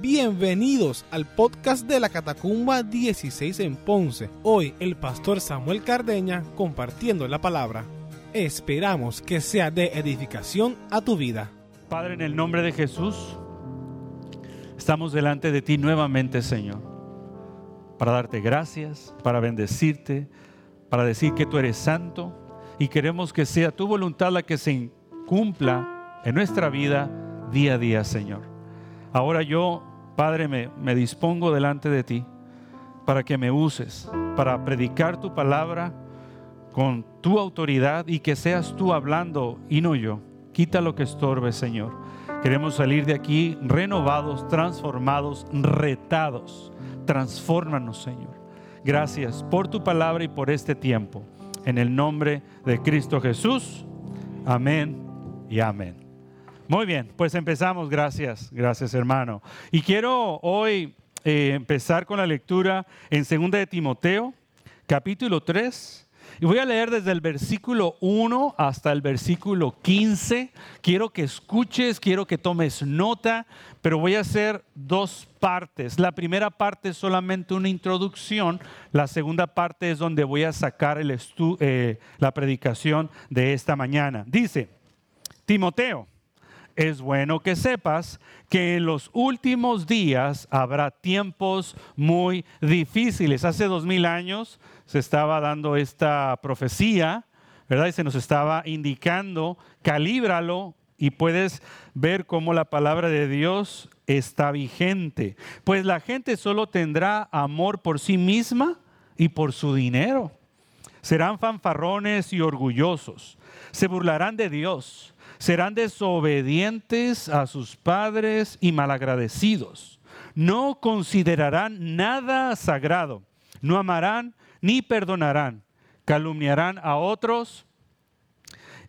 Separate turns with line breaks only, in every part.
Bienvenidos al podcast de la Catacumba 16 en Ponce. Hoy el pastor Samuel Cardeña compartiendo la palabra. Esperamos que sea de edificación a tu vida.
Padre, en el nombre de Jesús, estamos delante de ti nuevamente, Señor, para darte gracias, para bendecirte, para decir que tú eres santo y queremos que sea tu voluntad la que se cumpla en nuestra vida día a día, Señor. Ahora yo, Padre, me, me dispongo delante de ti para que me uses, para predicar tu palabra con tu autoridad y que seas tú hablando y no yo. Quita lo que estorbe, Señor. Queremos salir de aquí renovados, transformados, retados. Transfórmanos, Señor. Gracias por tu palabra y por este tiempo. En el nombre de Cristo Jesús. Amén y amén. Muy bien, pues empezamos. Gracias, gracias hermano. Y quiero hoy eh, empezar con la lectura en 2 de Timoteo, capítulo 3. Y voy a leer desde el versículo 1 hasta el versículo 15. Quiero que escuches, quiero que tomes nota, pero voy a hacer dos partes. La primera parte es solamente una introducción, la segunda parte es donde voy a sacar el eh, la predicación de esta mañana. Dice, Timoteo, es bueno que sepas que en los últimos días habrá tiempos muy difíciles. Hace dos mil años se estaba dando esta profecía, ¿verdad? Y se nos estaba indicando, calíbralo y puedes ver cómo la palabra de Dios está vigente. Pues la gente solo tendrá amor por sí misma y por su dinero. Serán fanfarrones y orgullosos. Se burlarán de Dios serán desobedientes a sus padres y malagradecidos. No considerarán nada sagrado, no amarán ni perdonarán, calumniarán a otros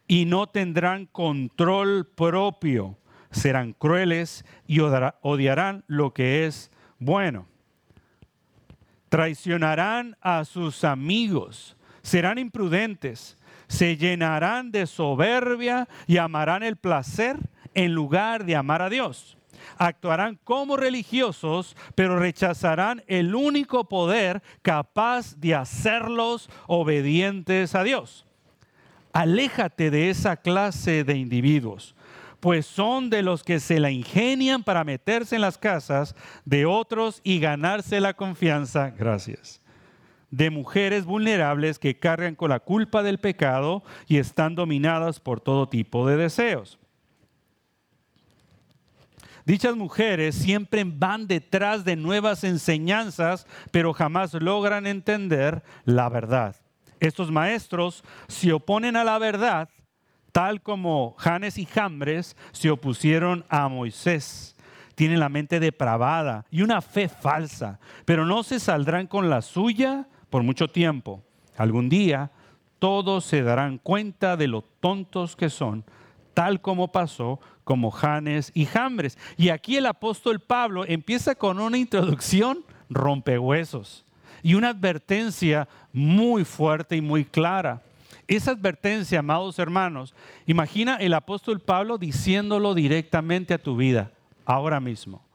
y no tendrán control propio. Serán crueles y odiarán lo que es bueno. Traicionarán a sus amigos, serán imprudentes se llenarán de soberbia y amarán el placer en lugar de amar a Dios. Actuarán como religiosos, pero rechazarán el único poder capaz de hacerlos obedientes a Dios. Aléjate de esa clase de individuos, pues son de los que se la ingenian para meterse en las casas de otros y ganarse la confianza. Gracias de mujeres vulnerables que cargan con la culpa del pecado y están dominadas por todo tipo de deseos. Dichas mujeres siempre van detrás de nuevas enseñanzas, pero jamás logran entender la verdad. Estos maestros se oponen a la verdad, tal como Janes y Jambres se opusieron a Moisés. Tienen la mente depravada y una fe falsa, pero no se saldrán con la suya por mucho tiempo. Algún día todos se darán cuenta de lo tontos que son, tal como pasó como Janes y Jambres. Y aquí el apóstol Pablo empieza con una introducción rompehuesos y una advertencia muy fuerte y muy clara. Esa advertencia, amados hermanos, imagina el apóstol Pablo diciéndolo directamente a tu vida, ahora mismo.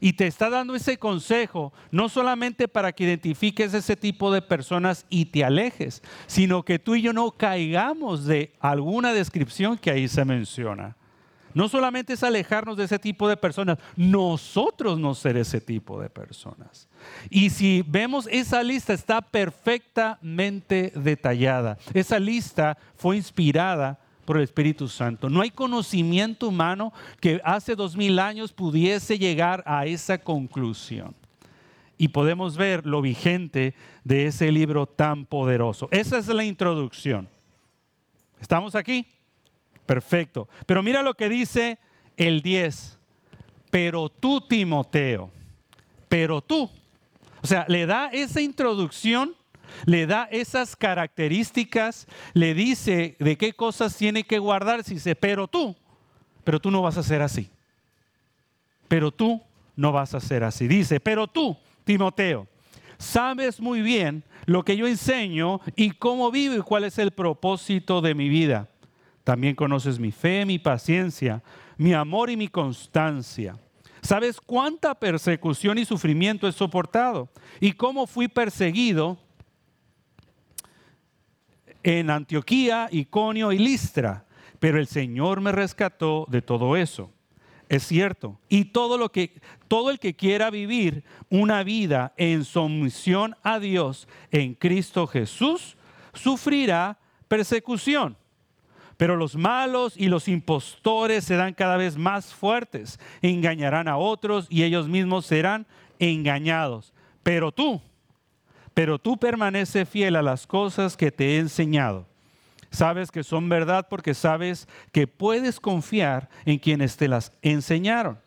Y te está dando ese consejo no solamente para que identifiques ese tipo de personas y te alejes, sino que tú y yo no caigamos de alguna descripción que ahí se menciona. No solamente es alejarnos de ese tipo de personas, nosotros no ser ese tipo de personas. Y si vemos esa lista está perfectamente detallada. Esa lista fue inspirada por el Espíritu Santo. No hay conocimiento humano que hace dos mil años pudiese llegar a esa conclusión. Y podemos ver lo vigente de ese libro tan poderoso. Esa es la introducción. ¿Estamos aquí? Perfecto. Pero mira lo que dice el 10. Pero tú, Timoteo, pero tú. O sea, le da esa introducción le da esas características, le dice de qué cosas tiene que guardar, si dice, pero tú, pero tú no vas a ser así. Pero tú no vas a ser así. Dice, pero tú, Timoteo, sabes muy bien lo que yo enseño y cómo vivo y cuál es el propósito de mi vida. También conoces mi fe, mi paciencia, mi amor y mi constancia ¿Sabes cuánta persecución y sufrimiento he soportado? ¿Y cómo fui perseguido en Antioquía, Iconio y Listra? Pero el Señor me rescató de todo eso. Es cierto. Y todo lo que todo el que quiera vivir una vida en sumisión a Dios en Cristo Jesús sufrirá persecución. Pero los malos y los impostores serán cada vez más fuertes, engañarán a otros y ellos mismos serán engañados. Pero tú, pero tú permanece fiel a las cosas que te he enseñado. Sabes que son verdad porque sabes que puedes confiar en quienes te las enseñaron.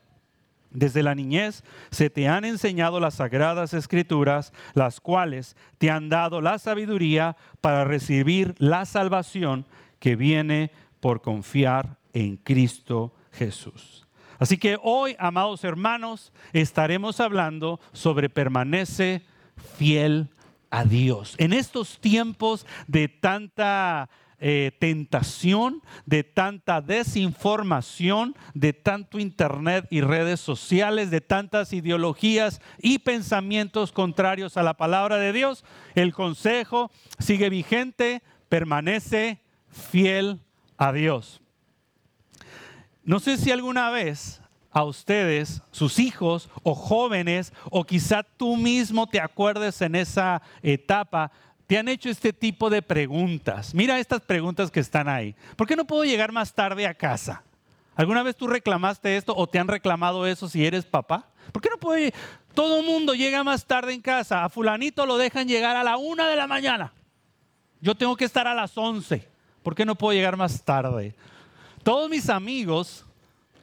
Desde la niñez se te han enseñado las sagradas escrituras, las cuales te han dado la sabiduría para recibir la salvación que viene por confiar en Cristo Jesús. Así que hoy, amados hermanos, estaremos hablando sobre permanece fiel a Dios. En estos tiempos de tanta eh, tentación, de tanta desinformación, de tanto internet y redes sociales, de tantas ideologías y pensamientos contrarios a la palabra de Dios, el consejo sigue vigente, permanece fiel a Dios. No sé si alguna vez a ustedes, sus hijos o jóvenes, o quizá tú mismo te acuerdes en esa etapa, te han hecho este tipo de preguntas. Mira estas preguntas que están ahí. ¿Por qué no puedo llegar más tarde a casa? ¿Alguna vez tú reclamaste esto o te han reclamado eso si eres papá? ¿Por qué no puedo? Todo mundo llega más tarde en casa. A fulanito lo dejan llegar a la una de la mañana. Yo tengo que estar a las once. ¿Por qué no puedo llegar más tarde? Todos mis amigos,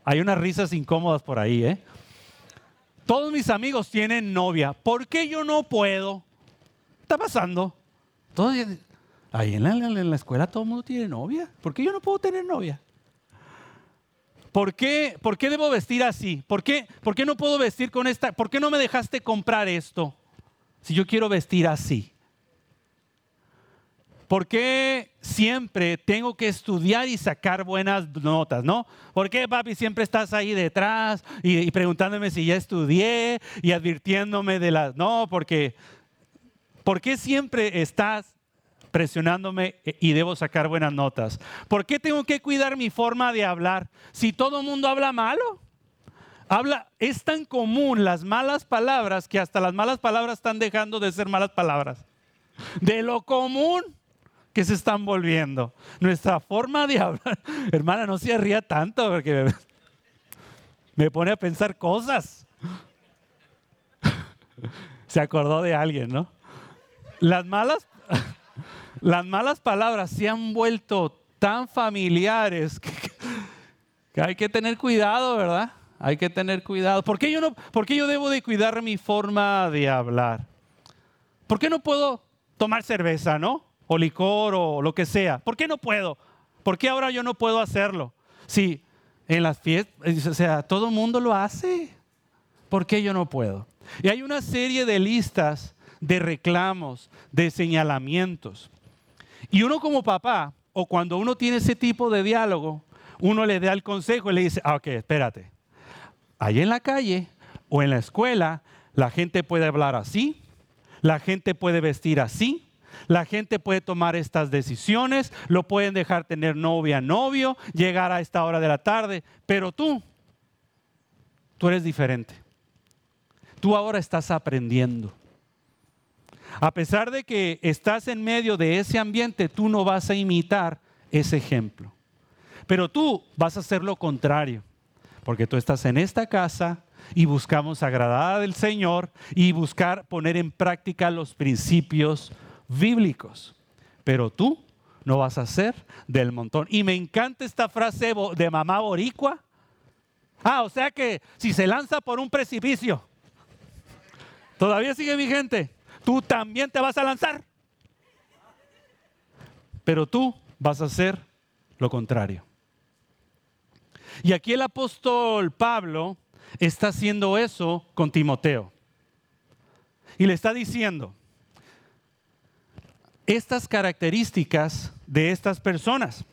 hay unas risas incómodas por ahí, ¿eh? Todos mis amigos tienen novia. ¿Por qué yo no puedo? ¿Qué está pasando? ahí en la, en la, escuela todo el mundo tiene novia. ¿Por qué yo no puedo tener novia? ¿Por qué, ¿Por qué debo vestir así? ¿Por qué, ¿Por qué no puedo vestir con esta? ¿Por qué no me dejaste comprar esto? Si yo quiero vestir así. ¿Por qué siempre tengo que estudiar y sacar buenas notas, no? ¿Por qué, papi, siempre estás ahí detrás y, preguntándome si ya estudié y advirtiéndome de las... No, porque ¿Por qué siempre estás presionándome y debo sacar buenas notas? ¿Por qué tengo que cuidar mi forma de hablar si todo el mundo habla malo? Habla, es tan común las malas palabras que hasta las malas palabras están dejando de ser malas palabras. De lo común que se están volviendo. Nuestra forma de hablar, hermana, no se ría tanto porque me pone a pensar cosas. Se acordó de alguien, ¿no? Las malas, las malas palabras se han vuelto tan familiares que, hay que tener cuidado, ¿verdad? Hay que tener cuidado. ¿Por qué, yo no, ¿Por qué yo debo de cuidar mi forma de hablar? ¿Por qué no puedo tomar cerveza, no? O licor o lo que sea. ¿Por qué no puedo? ¿Por qué ahora yo no puedo hacerlo? Si en las fiestas, o sea, todo el mundo lo hace. ¿Por qué yo no puedo? Y hay una serie de listas de reclamos, de señalamientos. Y uno como papá, o cuando uno tiene ese tipo de diálogo, uno le da el consejo y le dice, ah, ok, espérate, ahí en la calle o en la escuela, la gente puede hablar así, la gente puede vestir así, la gente puede tomar estas decisiones, lo pueden dejar tener novia, novio, llegar a esta hora de la tarde, pero tú, tú eres diferente. Tú ahora estás aprendiendo. A pesar de que estás en medio de ese ambiente, tú no vas a imitar ese ejemplo. Pero tú vas a hacer lo contrario, porque tú estás en esta casa y buscamos agradar al Señor y buscar poner en práctica los principios bíblicos. Pero tú no vas a ser del montón. Y me encanta esta frase de mamá boricua. Ah, o sea que si se lanza por un precipicio, todavía sigue vigente tú también te vas a lanzar. Pero tú vas a hacer lo contrario. Y aquí el apóstol Pablo está haciendo eso con Timoteo. Y le está diciendo, estas características de estas personas.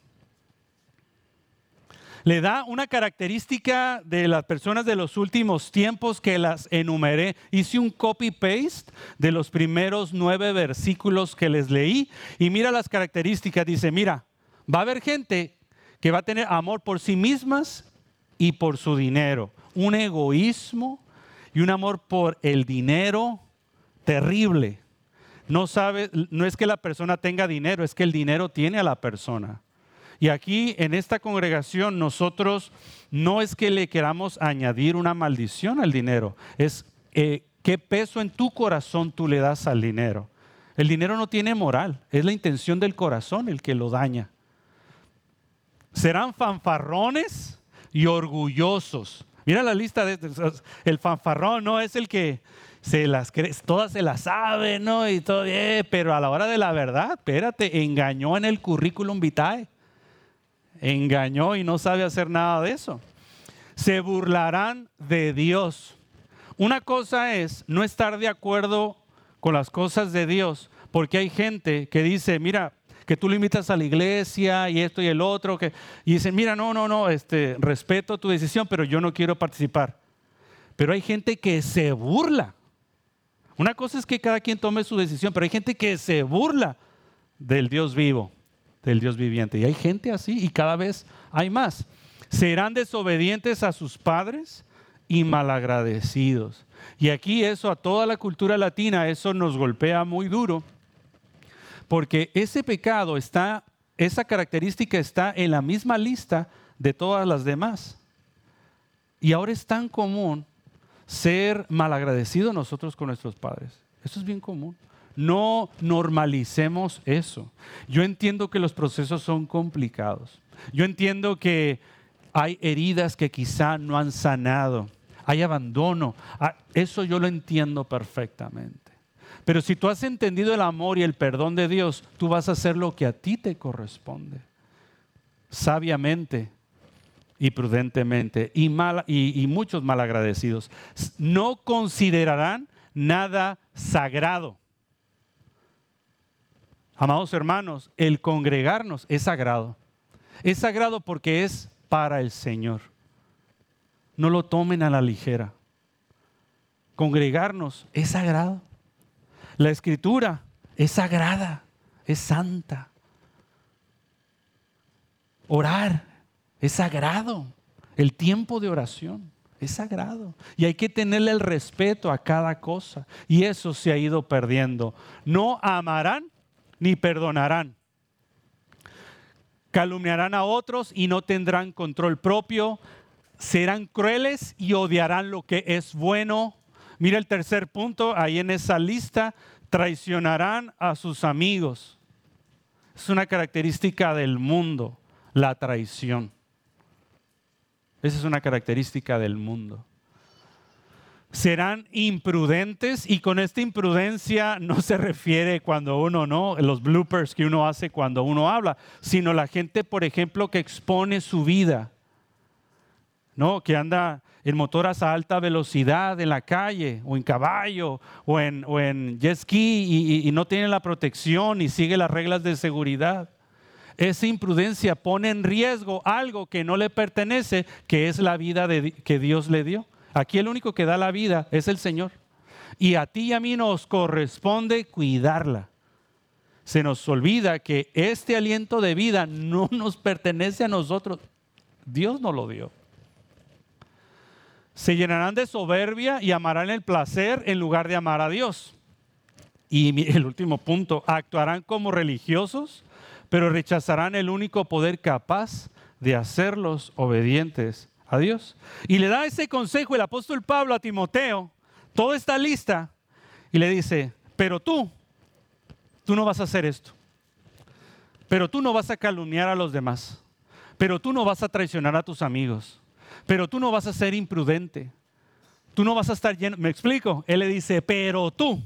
le da una característica de las personas de los últimos tiempos que las enumeré. Hice un copy-paste de los primeros nueve versículos que les leí y mira las características. Dice, mira, va a haber gente que va a tener amor por sí mismas y por su dinero. Un egoísmo y un amor por el dinero terrible. No sabe, no es que la persona tenga dinero, es que el dinero tiene a la persona. Y aquí en esta congregación nosotros no es que le queramos añadir una maldición al dinero, es eh, qué peso en tu corazón tú le das al dinero. El dinero no tiene moral, es la intención del corazón el que lo daña. Serán fanfarrones y orgullosos. Mira la lista de el fanfarrón no es el que se las cree, todas se las sabe, ¿no? Y todo, eh, pero a la hora de la verdad, espérate, engañó en el currículum vitae engañó y no sabe hacer nada de eso. Se burlarán de Dios. Una cosa es no estar de acuerdo con las cosas de Dios, porque hay gente que dice, mira, que tú limitas a la iglesia y esto y el otro, que, y dicen, mira, no, no, no, este, respeto tu decisión, pero yo no quiero participar. Pero hay gente que se burla. Una cosa es que cada quien tome su decisión, pero hay gente que se burla del Dios vivo del Dios viviente. Y hay gente así y cada vez hay más. Serán desobedientes a sus padres y malagradecidos. Y aquí eso a toda la cultura latina, eso nos golpea muy duro, porque ese pecado está, esa característica está en la misma lista de todas las demás. Y ahora es tan común ser malagradecidos nosotros con nuestros padres. Eso es bien común. No normalicemos eso. Yo entiendo que los procesos son complicados. Yo entiendo que hay heridas que quizá no han sanado. Hay abandono. Ah, eso yo lo entiendo perfectamente. Pero si tú has entendido el amor y el perdón de Dios, tú vas a hacer lo que a ti te corresponde. Sabiamente y prudentemente. Y, mal, y, muchos malagradecidos no considerarán nada sagrado. Amados hermanos, el congregarnos es sagrado. Es sagrado porque es para el Señor. No lo tomen a la ligera. Congregarnos es sagrado. La escritura es sagrada, es santa. Orar es sagrado. El tiempo de oración es sagrado. Y hay que tenerle el respeto a cada cosa. Y eso se ha ido perdiendo. No amarán ni perdonarán. Calumniarán a otros y no tendrán control propio. Serán crueles y odiarán lo que es bueno. Mira el tercer punto ahí en esa lista. Traicionarán a sus amigos. Es una característica del mundo, la traición. Esa es una característica del mundo serán imprudentes y con esta imprudencia no se refiere cuando uno no, los bloopers que uno hace cuando uno habla, sino la gente, por ejemplo, que expone su vida, ¿no? Que anda en motoras a alta velocidad en la calle o en caballo o en, o en jet ski y, y, no tiene la protección y sigue las reglas de seguridad. Esa imprudencia pone en riesgo algo que no le pertenece, que es la vida de, que Dios le dio. Aquí el único que da la vida es el Señor. Y a ti y a mí nos corresponde cuidarla. Se nos olvida que este aliento de vida no nos pertenece a nosotros. Dios nos lo dio. Se llenarán de soberbia y amarán el placer en lugar de amar a Dios. Y el último punto, actuarán como religiosos, pero rechazarán el único poder capaz de hacerlos obedientes a Dios. Y le da ese consejo el apóstol Pablo a Timoteo, toda esta lista, y le dice, pero tú, tú no vas a hacer esto. Pero tú no vas a calumniar a los demás. Pero tú no vas a traicionar a tus amigos. Pero tú no vas a ser imprudente. Tú no vas a estar lleno. ¿Me explico? Él le dice, pero tú.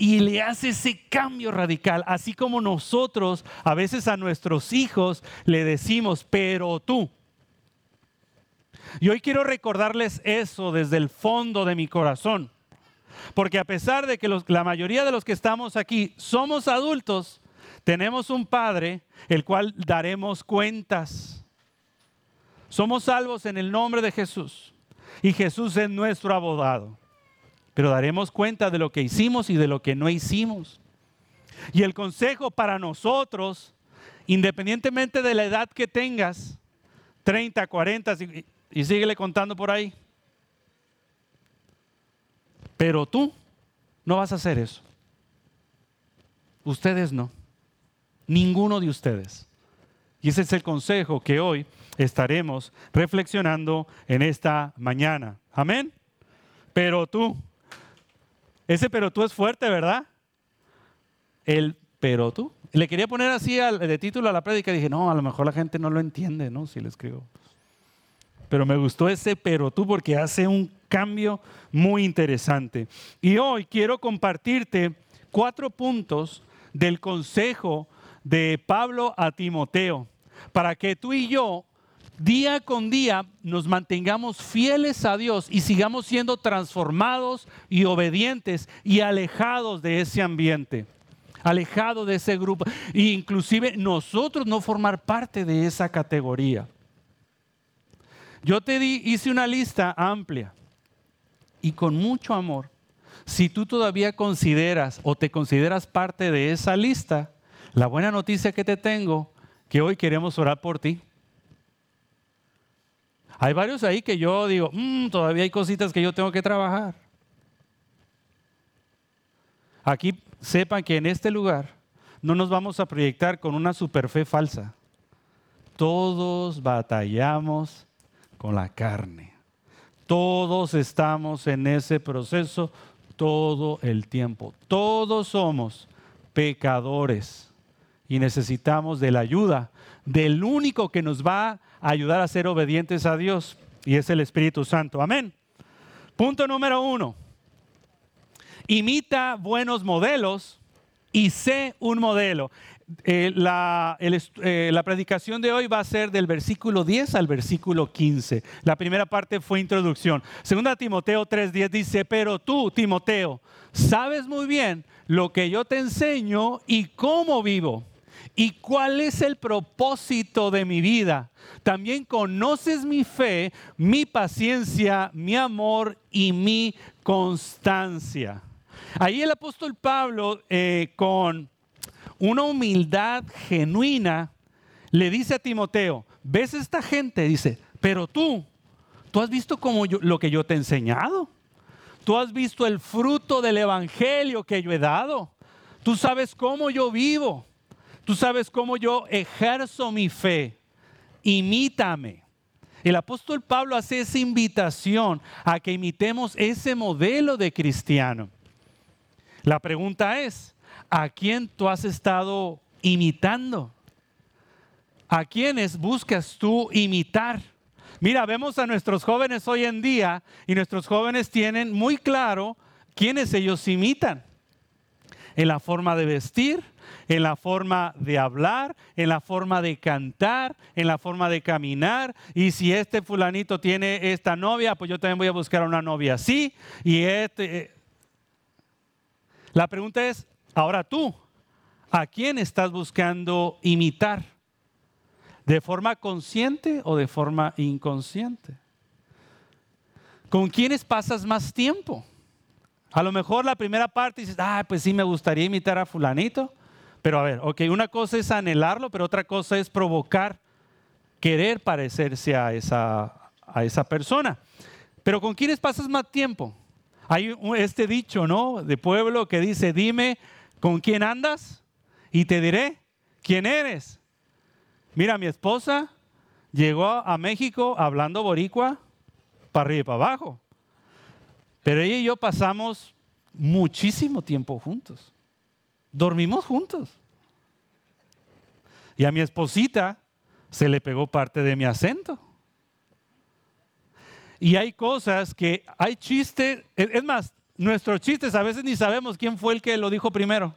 Y le hace ese cambio radical, así como nosotros a veces a nuestros hijos le decimos, pero tú. Y hoy quiero recordarles eso desde el fondo de mi corazón. Porque a pesar de que la mayoría de los que estamos aquí somos adultos, tenemos un Padre el cual daremos cuentas. Somos salvos en el nombre de Jesús. Y Jesús es nuestro abogado. Pero daremos cuenta de lo que hicimos y de lo que no hicimos. Y el consejo para nosotros, independientemente de la edad que tengas, 30, 40, y síguele contando por ahí. Pero tú no vas a hacer eso. Ustedes no. Ninguno de ustedes. Y ese es el consejo que hoy estaremos reflexionando en esta mañana. Amén. Pero tú, ese pero tú es fuerte, ¿verdad? El pero tú. Le quería poner así de título a la prédica y dije, no, a lo mejor la gente no lo entiende, ¿no? Si le escribo. Pero me gustó ese pero tú porque hace un cambio muy interesante. Y hoy quiero compartirte cuatro puntos del consejo de Pablo a Timoteo para que tú y yo día con día nos mantengamos fieles a Dios y sigamos siendo transformados y obedientes y alejados de ese ambiente, alejados de ese grupo, e inclusive nosotros no formar parte de esa categoría. Yo te di, hice una lista amplia y con mucho amor. Si tú todavía consideras o te consideras parte de esa lista, la buena noticia que te tengo, que hoy queremos orar por ti. Hay varios ahí que yo digo, mm, todavía hay cositas que yo tengo que trabajar. Aquí sepan que en este lugar no nos vamos a proyectar con una superfe falsa. Todos batallamos con la carne. Todos estamos en ese proceso todo el tiempo. Todos somos pecadores y necesitamos de la ayuda del único que nos va a ayudar a ser obedientes a Dios y es el Espíritu Santo. Amén. Punto número uno. Imita buenos modelos y sé un modelo. Eh, la, eh, la, predicación de hoy va a ser del versículo 10 al versículo 15. La primera parte fue introducción. Segunda Timoteo 3:10 dice, pero tú, Timoteo, sabes muy bien lo que yo te enseño y cómo vivo y cuál es el propósito de mi vida. También conoces mi fe, mi paciencia, mi amor y mi constancia. Ahí el apóstol Pablo eh, con una humildad genuina le dice a Timoteo, ¿ves esta gente? Dice, pero tú, tú has visto como lo que yo te he enseñado. Tú has visto el fruto del evangelio que yo he dado. Tú sabes cómo yo vivo. Tú sabes cómo yo ejerzo mi fe. Imítame. El apóstol Pablo hace esa invitación a que imitemos ese modelo de cristiano. La pregunta es, ¿a quién tú has estado imitando? ¿A quiénes buscas tú imitar? Mira, vemos a nuestros jóvenes hoy en día y nuestros jóvenes tienen muy claro quiénes ellos imitan. En la forma de vestir, en la forma de hablar, en la forma de cantar, en la forma de caminar. Y si este fulanito tiene esta novia, pues yo también voy a buscar una novia así. Y este... Eh. La pregunta es, ahora tú, ¿a quién estás buscando imitar? ¿De forma consciente o de forma inconsciente? ¿Con quiénes pasas más tiempo? A lo mejor la primera parte dices, ah, pues sí me gustaría imitar a fulanito. Pero a ver, ok, una cosa es anhelarlo, pero otra cosa es provocar, querer parecerse a esa, a esa persona. Pero ¿con quiénes pasas más tiempo? Hay este dicho, ¿no? De pueblo que dice, dime con quién andas y te diré quién eres. Mira, mi esposa llegó a México hablando boricua para arriba y para abajo. Pero ella y yo pasamos muchísimo tiempo juntos dormimos juntos. Y a mi esposita se le pegó parte de mi acento. Y hay cosas que, hay chistes, es más, nuestros chistes a veces ni sabemos quién fue el que lo dijo primero.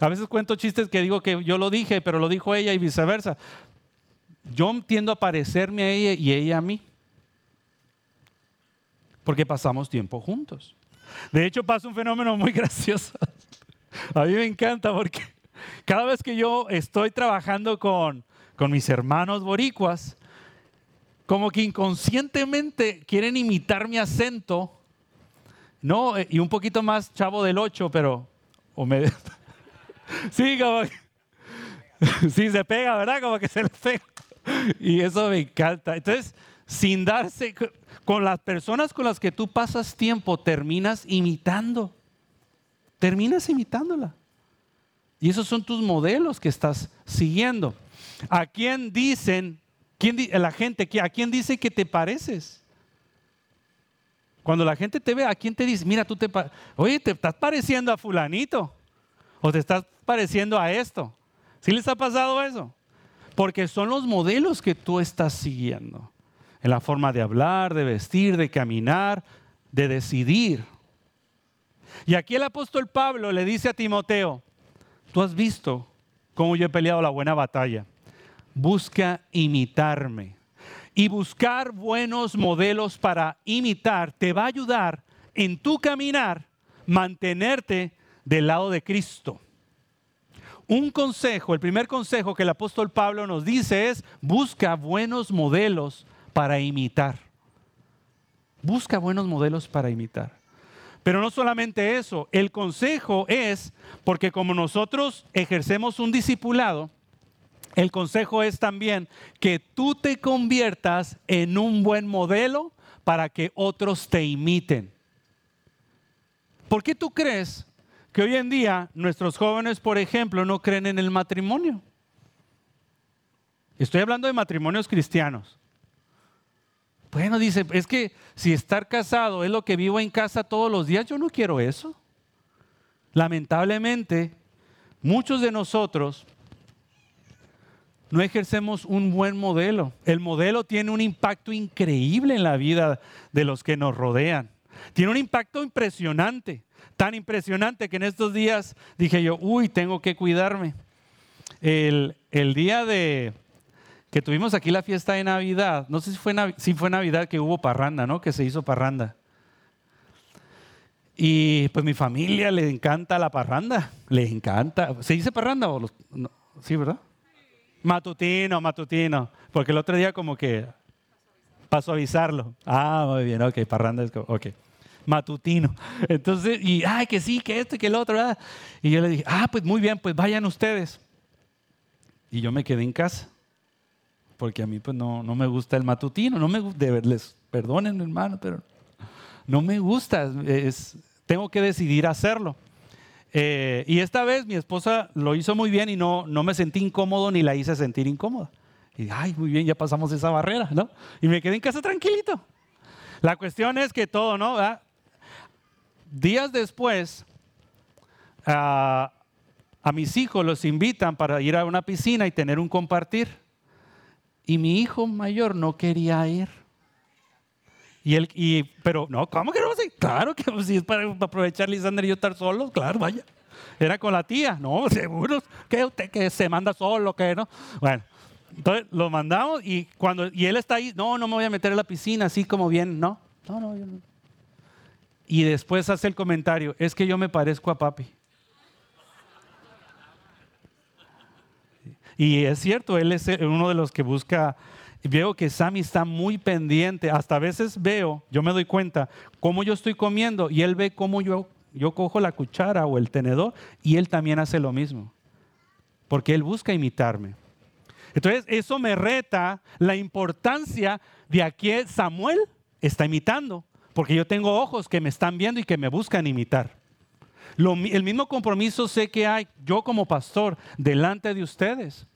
A veces cuento chistes que digo que yo lo dije, pero lo dijo ella y viceversa. Yo tiendo a parecerme a ella y ella a mí. Porque pasamos tiempo juntos. De hecho, pasa un fenómeno muy gracioso. A mí me encanta porque cada vez que yo estoy trabajando con, mis hermanos boricuas, como que inconscientemente quieren imitar mi acento, ¿no? Y un poquito más chavo del 8, pero... Sí, como sí, se pega, ¿verdad? Como que se le pega. Y eso me encanta. Entonces, sin darse, con las personas con las que tú pasas tiempo, terminas imitando. Terminas imitándola. Y esos son tus modelos que estás siguiendo. ¿A quién dicen, quién, la gente, a quién dice que te pareces? Cuando la gente te ve, ¿a quién te dice? Mira, tú te, oye, te estás pareciendo a fulanito. O te estás pareciendo a esto. ¿Sí les ha pasado eso? Porque son los modelos que tú estás siguiendo. En la forma de hablar, de vestir, de caminar, de decidir. Y aquí el apóstol Pablo le dice a Timoteo, tú has visto cómo yo he peleado la buena batalla. Busca imitarme. Y buscar buenos modelos para imitar te va a ayudar en tu caminar, mantenerte del lado de Cristo. Un consejo, el primer consejo que el apóstol Pablo nos dice es, busca buenos modelos para imitar. Busca buenos modelos para imitar. Pero no solamente eso, el consejo es, porque como nosotros ejercemos un discipulado, el consejo es también que tú te conviertas en un buen modelo para que otros te imiten. ¿Por qué tú crees que hoy en día nuestros jóvenes, por ejemplo, no creen en el matrimonio. Estoy hablando de matrimonios cristianos. Bueno, dice, es que si estar casado es lo que vivo en casa todos los días, yo no quiero eso. Lamentablemente, muchos de nosotros no ejercemos un buen modelo. El modelo tiene un impacto increíble en la vida de los que nos rodean. Tiene un impacto impresionante tan impresionante que en estos días dije yo, uy, tengo que cuidarme. El, día de que tuvimos aquí la fiesta de Navidad, no sé si fue, si fue Navidad que hubo parranda, ¿no? Que se hizo parranda. Y pues mi familia le encanta la parranda, le encanta. ¿Se dice parranda o sí, verdad? Matutino, matutino, porque el otro día como que pasó a avisarlo. Ah, muy bien, ok, parranda es ok matutino. Entonces, y, ay, que sí, que esto y que el otro. Y yo le dije, ah, pues muy bien, pues vayan ustedes. Y yo me quedé en casa, porque a mí pues no, no me gusta el matutino, no me gusta, les perdonen hermano, pero no me gusta, es, tengo que decidir hacerlo. Eh, y esta vez mi esposa lo hizo muy bien y no, no me sentí incómodo ni la hice sentir incómoda. Y ay, muy bien, ya pasamos esa barrera, ¿no? Y me quedé en casa tranquilito. La cuestión es que todo, ¿no? días después, a, mis hijos los invitan para ir a una piscina y tener un compartir. Y mi hijo mayor no quería ir. Y él, y, pero no, ¿cómo que no vas a ir? Claro que si es para aprovechar Lisander y yo estar solos, claro, vaya. Era con la tía, no, seguro que usted que se manda solo, que no. Bueno, entonces lo mandamos y cuando y él está ahí, no, no me voy a meter en la piscina así como bien, no, no, no, yo no y después hace el comentario, es que yo me parezco a papi. Y es cierto, él es uno de los que busca, veo que Sammy está muy pendiente, hasta a veces veo, yo me doy cuenta, cómo yo estoy comiendo y él ve cómo yo, yo cojo la cuchara o el tenedor y él también hace lo mismo, porque él busca imitarme. Entonces, eso me reta la importancia de a quién Samuel está imitando porque yo tengo ojos que me están viendo y que me buscan imitar. El mismo compromiso sé que hay yo como pastor delante de ustedes.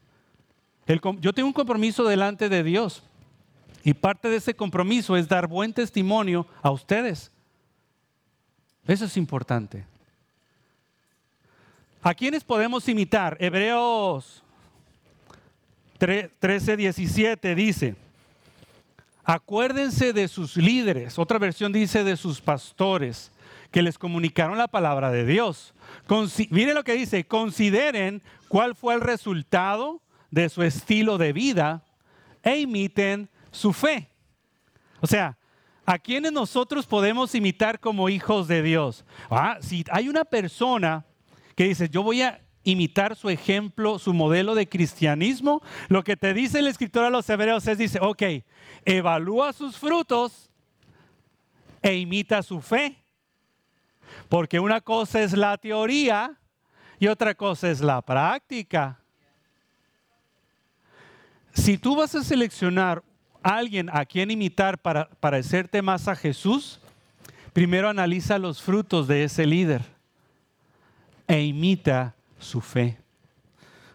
yo tengo un compromiso delante de Dios y parte de ese compromiso es dar buen testimonio a ustedes. Eso es importante. ¿A quiénes podemos imitar? Hebreos 13, 17 dice, Acuérdense de sus líderes, otra versión dice de sus pastores, que les comunicaron la palabra de Dios. miren lo que dice, consideren cuál fue el resultado de su estilo de vida e imiten su fe. O sea, ¿a quiénes nosotros podemos imitar como hijos de Dios? Ah, si hay una persona que dice, yo voy a imitar su ejemplo, su modelo de cristianismo, lo que te dice el escritor a los hebreos es, dice, ok, evalúa sus frutos e imita su fe. Porque una cosa es la teoría y otra cosa es la práctica. Si tú vas a seleccionar a alguien a quien imitar para parecerte más a Jesús, primero analiza los frutos de ese líder e imita su fe.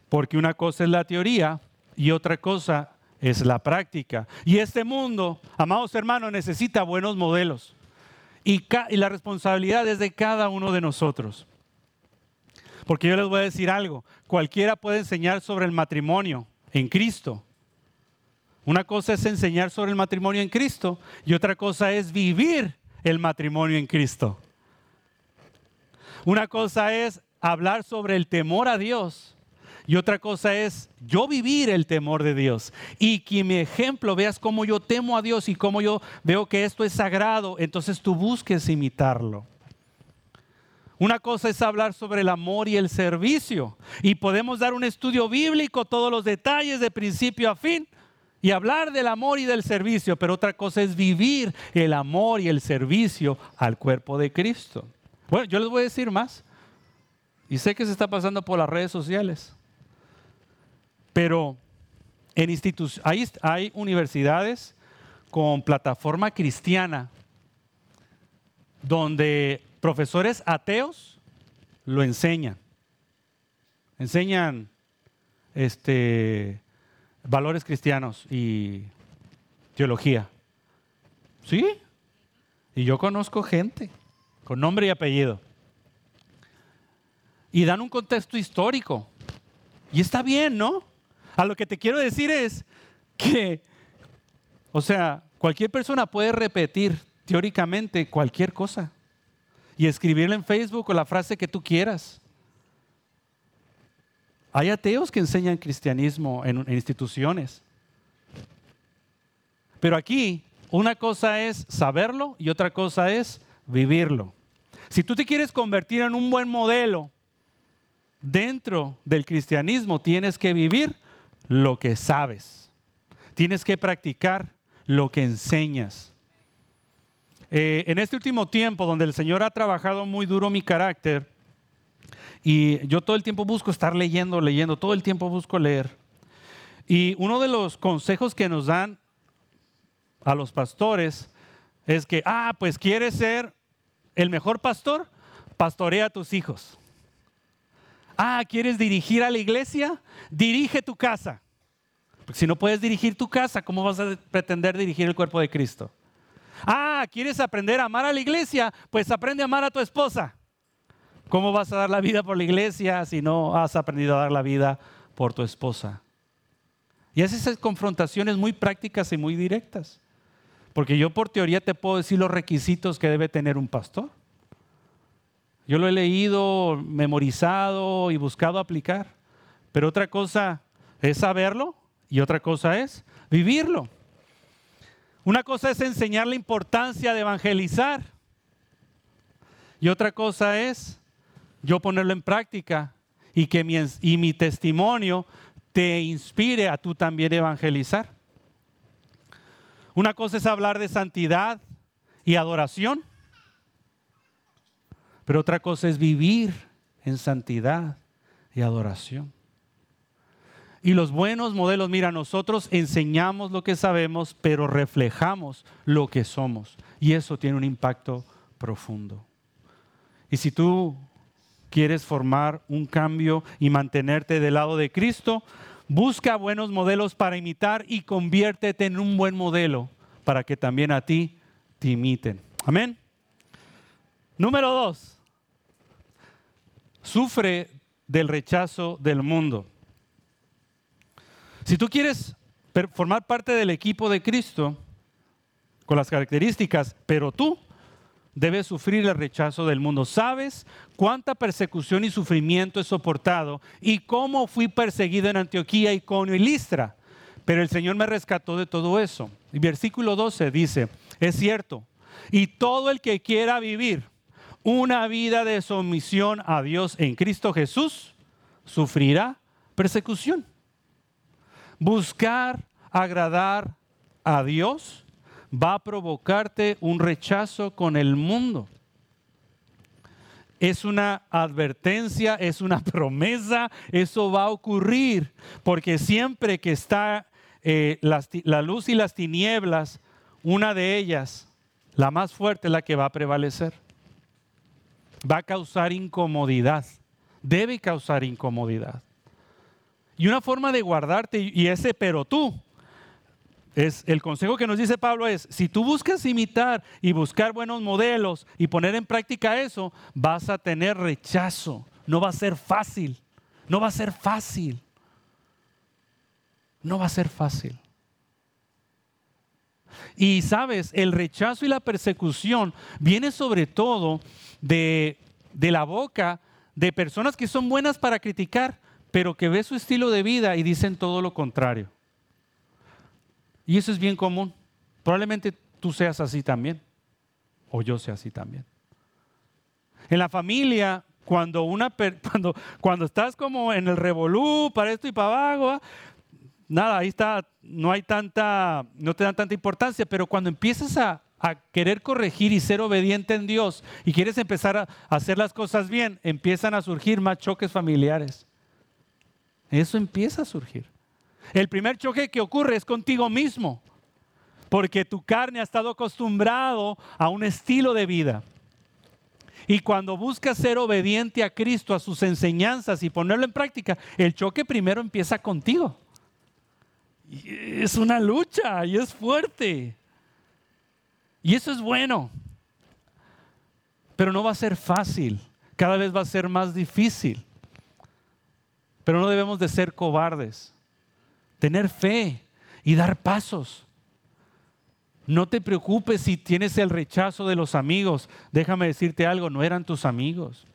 Porque una cosa es la teoría y otra cosa es la práctica. Y este mundo, amados hermanos, necesita buenos modelos. Y, la responsabilidad es de cada uno de nosotros. Porque yo les voy a decir algo, cualquiera puede enseñar sobre el matrimonio en Cristo. Una cosa es enseñar sobre el matrimonio en Cristo y otra cosa es vivir el matrimonio en Cristo. Una cosa es hablar sobre el temor a Dios y otra cosa es yo vivir el temor de Dios. Y que mi ejemplo veas cómo yo temo a Dios y cómo yo veo que esto es sagrado, entonces tú busques imitarlo. Una cosa es hablar sobre el amor y el servicio. Y podemos dar un estudio bíblico, todos los detalles de principio a fin, y hablar del amor y del servicio. Pero otra cosa es vivir el amor y el servicio al cuerpo de Cristo. Bueno, yo les voy a decir más. Y sé que se está pasando por las redes sociales. Pero en hay, hay universidades con plataforma cristiana donde profesores ateos lo enseñan. Enseñan este, valores cristianos y teología. ¿Sí? Y yo conozco gente con nombre y apellido y dan un contexto histórico. Y está bien, ¿no? A lo que te quiero decir es que, o sea, cualquier persona puede repetir teóricamente cualquier cosa y escribirla en Facebook o la frase que tú quieras. Hay ateos que enseñan cristianismo en instituciones. Pero aquí una cosa es saberlo y otra cosa es vivirlo. Si tú te quieres convertir en un buen modelo dentro del cristianismo tienes que vivir lo que sabes. Tienes que practicar lo que enseñas. Eh, en este último tiempo, donde el Señor ha trabajado muy duro mi carácter, y yo todo el tiempo busco estar leyendo, leyendo, todo el tiempo busco leer. Y uno de los consejos que nos dan a los pastores es que, ah, pues quieres ser el mejor pastor, pastorea a tus hijos. Ah, ¿quieres dirigir a la iglesia? Dirige tu casa. Porque si no puedes dirigir tu casa, ¿cómo vas a pretender dirigir el cuerpo de Cristo? Ah, ¿quieres aprender a amar a la iglesia? Pues aprende a amar a tu esposa. ¿Cómo vas a dar la vida por la iglesia si no has aprendido a dar la vida por tu esposa? Y haces esas confrontaciones muy prácticas y muy directas. Porque yo por teoría te puedo decir los requisitos que debe tener un pastor. Yo lo he leído, memorizado y buscado aplicar. Pero otra cosa es saberlo y otra cosa es vivirlo. Una cosa es enseñar la importancia de evangelizar. Y otra cosa es yo ponerlo en práctica y que mi, y mi testimonio te inspire a tú también evangelizar. Una cosa es hablar de santidad y adoración. Pero otra cosa es vivir en santidad y adoración. Y los buenos modelos, mira, nosotros enseñamos lo que sabemos, pero reflejamos lo que somos. Y eso tiene un impacto profundo. Y si tú quieres formar un cambio y mantenerte del lado de Cristo, busca buenos modelos para imitar y conviértete en un buen modelo para que también a ti te imiten. Amén. Número dos, sufre del rechazo del mundo. Si tú quieres formar parte del equipo de Cristo con las características, pero tú debes sufrir el rechazo del mundo. ¿Sabes cuánta persecución y sufrimiento he soportado y cómo fui perseguido en Antioquía, Iconio y Listra? Pero el Señor me rescató de todo eso. Y versículo 12 dice, es cierto, y todo el que quiera vivir una vida de sumisión a Dios en Cristo Jesús, sufrirá persecución. Buscar agradar a Dios va a provocarte un rechazo con el mundo. Es una advertencia, es una promesa, eso va a ocurrir, porque siempre que está eh, la luz y las tinieblas, una de ellas, la más fuerte, es la que va a prevalecer. Va a causar incomodidad, debe causar incomodidad. Y una forma de guardarte, y ese pero tú, es el consejo que nos dice Pablo es, si tú buscas imitar y buscar buenos modelos y poner en práctica eso, vas a tener rechazo. No va a ser fácil. No va a ser fácil. No va a ser fácil. Y sabes, el rechazo y la persecución viene sobre todo de, de la boca de personas que son buenas para criticar, pero que ve su estilo de vida y dicen todo lo contrario. Y eso es bien común. Probablemente tú seas así también, o yo sea así también. En la familia, cuando, una, cuando, cuando estás como en el revolú, para esto y para abajo. Nada, ahí está, no hay tanta, no te dan tanta importancia, pero cuando empiezas a, a querer corregir y ser obediente en Dios y quieres empezar a hacer las cosas bien, empiezan a surgir más choques familiares. Eso empieza a surgir. El primer choque que ocurre es contigo mismo, porque tu carne ha estado acostumbrado a un estilo de vida. Y cuando buscas ser obediente a Cristo, a sus enseñanzas y ponerlo en práctica, el choque primero empieza contigo. Es una lucha y es fuerte. Y eso es bueno. Pero no va a ser fácil. Cada vez va a ser más difícil. Pero no debemos de ser cobardes tener fe y dar pasos. No te preocupes si tienes el rechazo de los amigos. Déjame decirte algo, no eran tus amigos.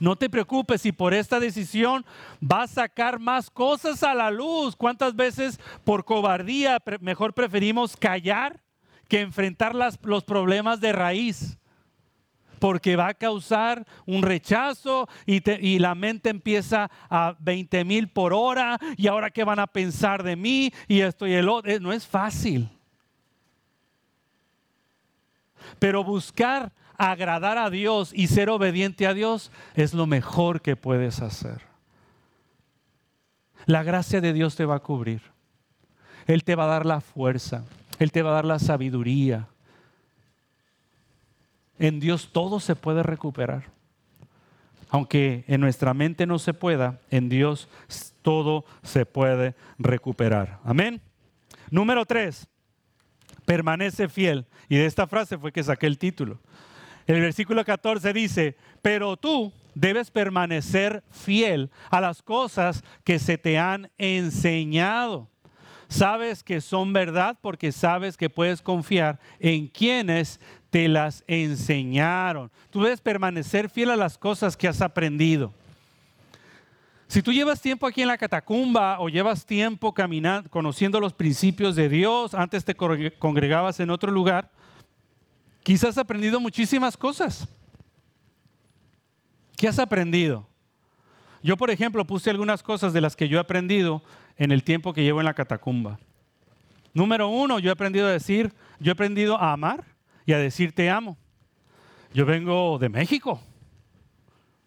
No te preocupes si por esta decisión vas a sacar más cosas a la luz. ¿Cuántas veces por cobardía mejor preferimos callar que enfrentar los problemas de raíz? porque va a causar un rechazo y, la mente empieza a 20 mil por hora y ahora qué van a pensar de mí y esto y el otro. Eh, no es fácil. Pero buscar agradar a Dios y ser obediente a Dios es lo mejor que puedes hacer. La gracia de Dios te va a cubrir. Él te va a dar la fuerza. Él te va a dar la sabiduría. En Dios todo se puede recuperar. Aunque en nuestra mente no se pueda, en Dios todo se puede recuperar. Amén. Número tres, permanece fiel. Y de esta frase fue que saqué el título. El versículo 14 dice, pero tú debes permanecer fiel a las cosas que se te han enseñado. Sabes que son verdad porque sabes que puedes confiar en quienes te las enseñaron. Tú debes permanecer fiel a las cosas que has aprendido. Si tú llevas tiempo aquí en la catacumba o llevas tiempo caminando, conociendo los principios de Dios, antes te congregabas en otro lugar, quizás has aprendido muchísimas cosas. ¿Qué has aprendido? Yo, por ejemplo, puse algunas cosas de las que yo he aprendido en el tiempo que llevo en la catacumba. Número uno, yo he aprendido a decir, yo he aprendido a amar y a decir te amo. Yo vengo de México.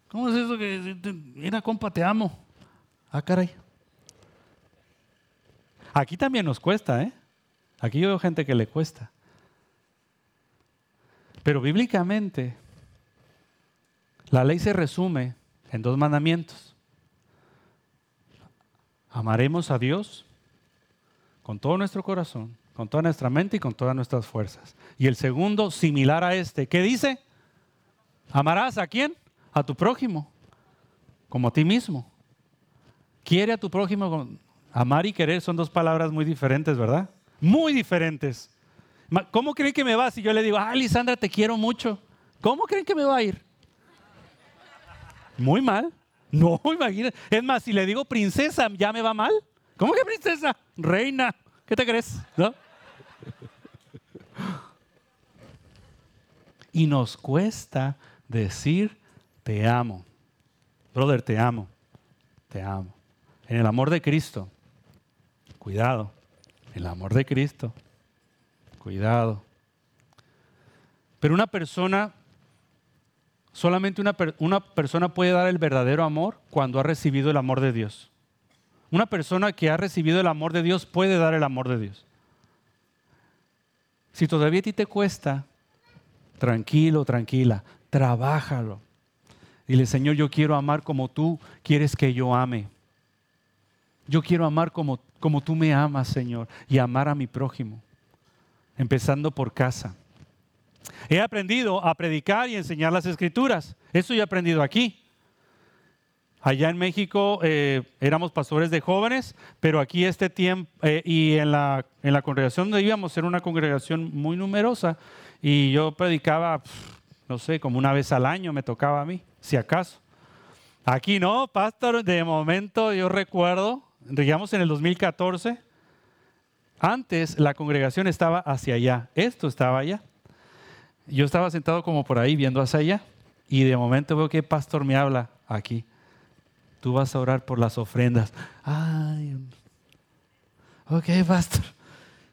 ¿Cómo es eso que, mira, compa, te amo? Ah, caray. Aquí también nos cuesta, ¿eh? Aquí yo veo gente que le cuesta. Pero bíblicamente, la ley se resume en dos mandamientos. Amaremos a Dios con todo nuestro corazón con toda nuestra mente y con todas nuestras fuerzas. Y el segundo, similar a este, ¿qué dice? Amarás a quién? A tu prójimo, como a ti mismo. Quiere a tu prójimo. Amar y querer son dos palabras muy diferentes, ¿verdad? Muy diferentes. ¿Cómo creen que me va si yo le digo, ah, Lisandra, te quiero mucho? ¿Cómo creen que me va a ir? Muy mal. No, imagínate. Es más, si le digo princesa, ¿ya me va mal? ¿Cómo que princesa? Reina. ¿Qué te crees? ¿No? Y nos cuesta decir te amo. Brother, te amo. te amo. En el amor de Cristo, cuidado, el amor de Cristo, cuidado. Pero una persona, solamente una, una, persona puede dar el verdadero amor cuando ha recibido el amor de Dios. Una persona que ha recibido el amor de Dios puede dar el amor de Dios. Si todavía a ti te cuesta, tranquilo, tranquila, trabájalo. Dile, Señor, yo quiero amar como tú quieres que yo ame. Yo quiero amar como, como tú me amas, Señor, y amar a mi prójimo, empezando por casa. He aprendido a predicar y enseñar las escrituras. Eso he aprendido aquí. Allá en México eh, éramos pastores de jóvenes, pero aquí este tiempo, eh, y en la, en la congregación donde íbamos, era una congregación muy numerosa, y yo predicaba, no sé, como una vez al año me tocaba a mí, si acaso. Aquí no, pastor, de momento yo recuerdo, digamos en el 2014, antes la congregación estaba hacia allá, esto estaba allá. Yo estaba sentado como por ahí viendo hacia allá, y de momento veo que el pastor me habla aquí tú vas a orar por las ofrendas. Ay, ok, pastor.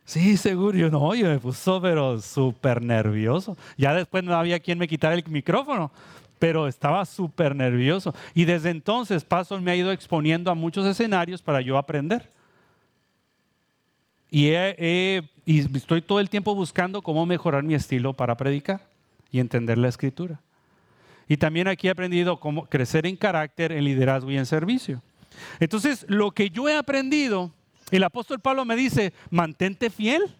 Sí, seguro. Yo no, yo me puso, pero súper nervioso. Ya después no había quien me quitara el micrófono, pero estaba súper nervioso. Y desde entonces, Pastor me ha ido exponiendo a muchos escenarios para yo aprender. Y, estoy todo el tiempo buscando cómo mejorar mi estilo para predicar y entender la escritura. Y también aquí he aprendido cómo crecer en carácter, en liderazgo y en servicio. Entonces, lo que yo he aprendido, el apóstol Pablo me dice, mantente fiel,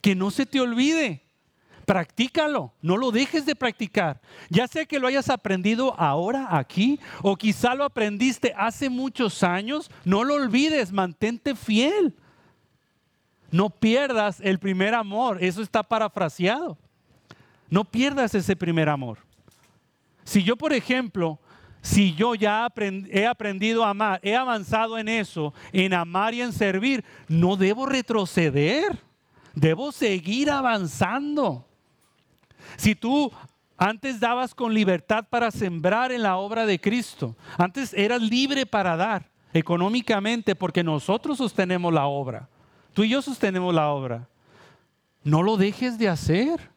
que no se te olvide. Practícalo, no lo dejes de practicar. Ya sea que lo hayas aprendido ahora aquí o quizá lo aprendiste hace muchos años, no lo olvides, mantente fiel. No pierdas el primer amor, eso está parafraseado. No pierdas ese primer amor. Si yo, por ejemplo, si yo ya he aprendido a amar, he avanzado en eso, en amar y en servir, no debo retroceder, debo seguir avanzando. Si tú antes dabas con libertad para sembrar en la obra de Cristo, antes eras libre para dar económicamente porque nosotros sostenemos la obra, tú y yo sostenemos la obra, no lo dejes de hacer.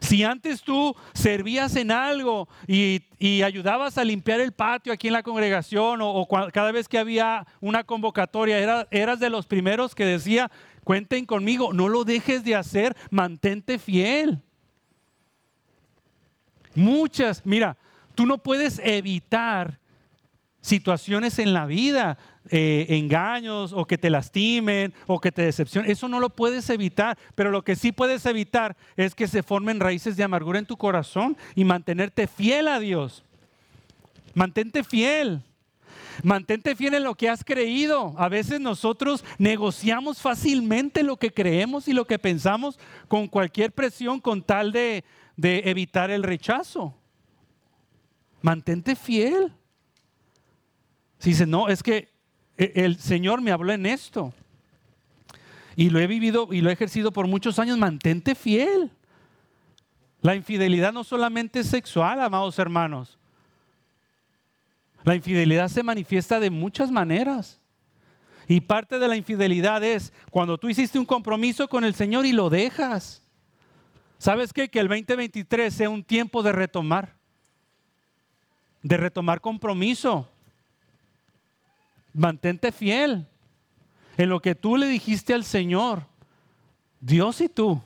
Si antes tú servías en algo y, ayudabas a limpiar el patio aquí en la congregación o, cada vez que había una convocatoria, eras de los primeros que decía, cuenten conmigo, no lo dejes de hacer, mantente fiel. Muchas, mira, tú no puedes evitar situaciones en la vida, eh, engaños o que te lastimen o que te decepcionen. Eso no lo puedes evitar, pero lo que sí puedes evitar es que se formen raíces de amargura en tu corazón y mantenerte fiel a Dios. Mantente fiel. Mantente fiel en lo que has creído. A veces nosotros negociamos fácilmente lo que creemos y lo que pensamos con cualquier presión con tal de, de evitar el rechazo. Mantente fiel. Si dice, no, es que el Señor me habló en esto. Y lo he vivido y lo he ejercido por muchos años. Mantente fiel. La infidelidad no solamente es sexual, amados hermanos. La infidelidad se manifiesta de muchas maneras. Y parte de la infidelidad es cuando tú hiciste un compromiso con el Señor y lo dejas. ¿Sabes? Que el 2023 sea un tiempo de retomar. De retomar compromiso. Mantente fiel en lo que tú le dijiste al Señor. Dios y tú,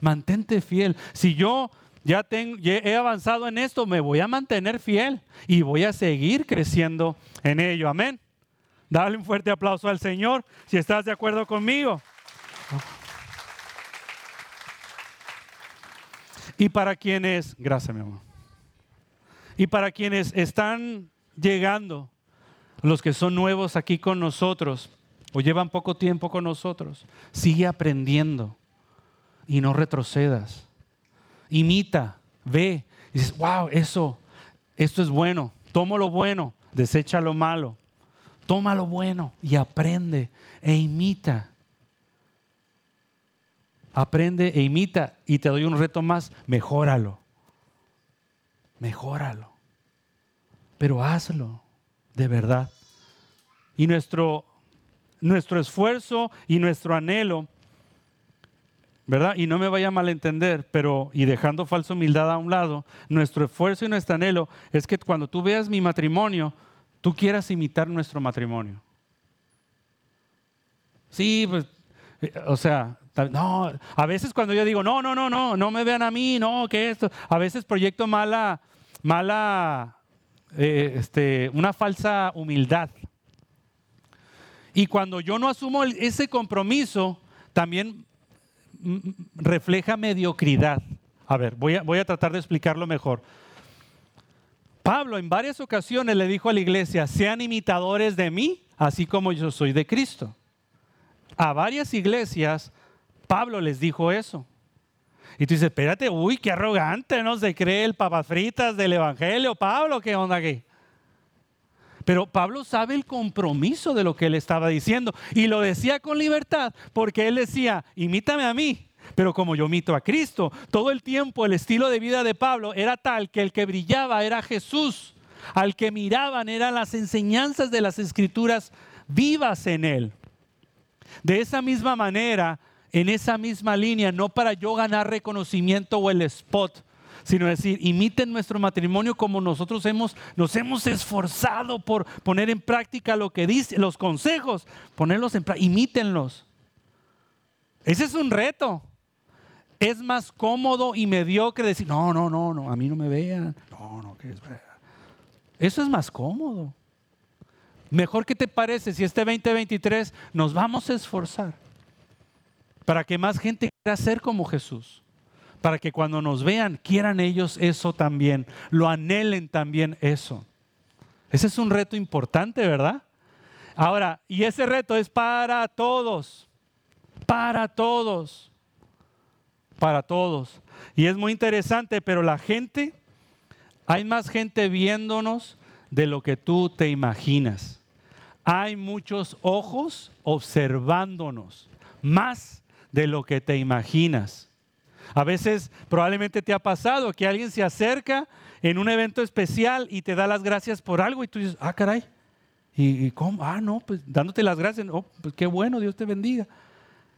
mantente fiel. Si yo ya, tengo, he avanzado en esto, me voy a mantener fiel y voy a seguir creciendo en ello. Amén. Dale un fuerte aplauso al Señor si estás de acuerdo conmigo. Y para quienes, gracias mi amor. Y para quienes están llegando los que son nuevos aquí con nosotros o llevan poco tiempo con nosotros, sigue aprendiendo y no retrocedas. Imita, ve, y dices, wow, eso, esto es bueno, toma lo bueno, desecha lo malo, toma lo bueno y aprende e imita. Aprende e imita y te doy un reto más, mejóralo, mejóralo, pero hazlo de verdad. Y nuestro, nuestro esfuerzo y nuestro anhelo, ¿verdad? Y no me vaya a malentender, pero, y dejando falsa humildad a un lado, nuestro esfuerzo y nuestro anhelo es que cuando tú veas mi matrimonio, tú quieras imitar nuestro matrimonio. Sí, pues, eh, o sea, no, a veces cuando yo digo, no, no, no, no, no me vean a mí, no, que esto, a veces proyecto mala, mala, eh, este, una falsa humildad. Y cuando yo no asumo ese compromiso, también refleja mediocridad. A ver, voy a, voy a tratar de explicarlo mejor. Pablo en varias ocasiones le dijo a la iglesia, sean imitadores de mí, así como yo soy de Cristo. A varias iglesias Pablo les dijo eso. Y tú dices, espérate, uy, qué arrogante, ¿no? Se cree el papas fritas del Evangelio. Pablo, ¿qué onda aquí? Pero Pablo sabe el compromiso de lo que él estaba diciendo. Y lo decía con libertad, porque él decía, imítame a mí. Pero como yo imito a Cristo, todo el tiempo el estilo de vida de Pablo era tal que el que brillaba era Jesús. Al que miraban eran las enseñanzas de las escrituras vivas en él. De esa misma manera, en esa misma línea, no para yo ganar reconocimiento o el spot, sino decir, imiten nuestro matrimonio como nosotros hemos, nos hemos esforzado por poner en práctica lo que dice, los consejos, ponerlos en práctica, imítenlos. Ese es un reto. Es más cómodo y mediocre decir, no, no, no, no, a mí no me vean. No, no, que es Eso es más cómodo. Mejor que te parece si este 2023 nos vamos a esforzar para que más gente quiera ser como Jesús, para que cuando nos vean quieran ellos eso también, lo anhelen también eso. Ese es un reto importante, ¿verdad? Ahora, y ese reto es para todos, para todos, para todos. Y es muy interesante, pero la gente, hay más gente viéndonos de lo que tú te imaginas. Hay muchos ojos observándonos, más de lo que te imaginas. A veces probablemente te ha pasado que alguien se acerca en un evento especial y te da las gracias por algo y tú dices, ah, caray, ¿y, cómo? Ah, no, pues dándote las gracias, oh, pues qué bueno, Dios te bendiga.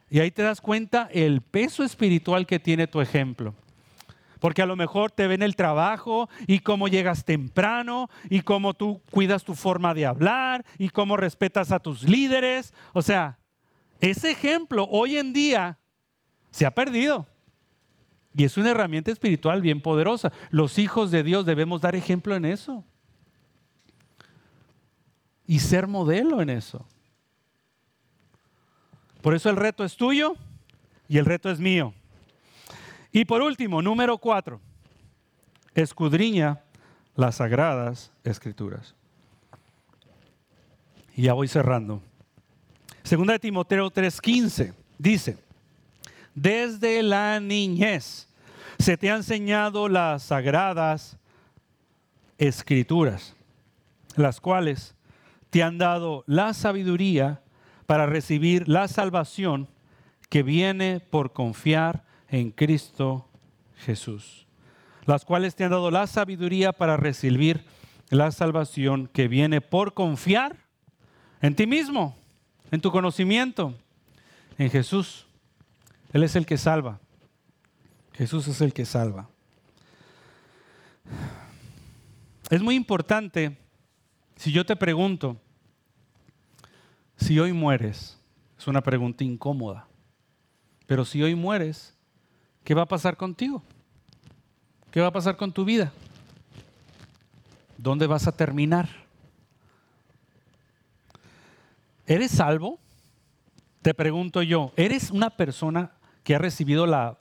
Y ahí te das cuenta el peso espiritual que tiene tu ejemplo. Porque a lo mejor te ven el trabajo y cómo llegas temprano y cómo tú cuidas tu forma de hablar y cómo respetas a tus líderes. O sea, ese ejemplo hoy en día se ha perdido. Y es una herramienta espiritual bien poderosa. Los hijos de Dios debemos dar ejemplo en eso. Y ser modelo en eso. Por eso el reto es tuyo y el reto es mío. Y por último, número cuatro, escudriña las sagradas escrituras. Y ya voy cerrando. Segunda de Timoteo 3:15 dice, desde la niñez se te han enseñado las sagradas escrituras, las cuales te han dado la sabiduría para recibir la salvación que viene por confiar en Cristo Jesús. Las cuales te han dado la sabiduría para recibir la salvación que viene por confiar en ti mismo en tu conocimiento, en Jesús. Él es el que salva. Jesús es el que salva. Es muy importante, si yo te pregunto, si hoy mueres, es una pregunta incómoda, pero si hoy mueres, ¿qué va a pasar contigo? ¿Qué va a pasar con tu vida? ¿Dónde vas a terminar? ¿Eres salvo? Te pregunto yo, ¿eres una persona que ha recibido la,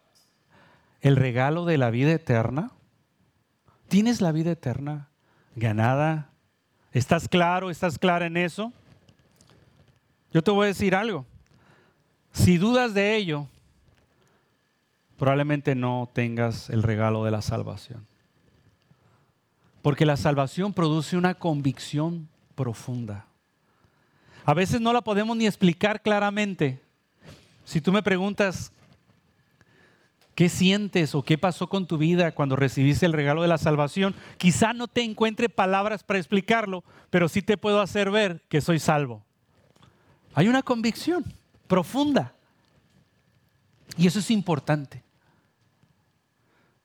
el regalo de la vida eterna? ¿Tienes la vida eterna ganada? ¿Estás claro? ¿Estás clara en eso? Yo te voy a decir algo. Si dudas de ello, probablemente no tengas el regalo de la salvación. Porque la salvación produce una convicción profunda. A veces no la podemos ni explicar claramente. Si tú me preguntas, ¿Qué sientes o qué pasó con tu vida cuando recibiste el regalo de la salvación? Quizá no te encuentre palabras para explicarlo, pero sí te puedo hacer ver que soy salvo. Hay una convicción profunda. Y eso es importante.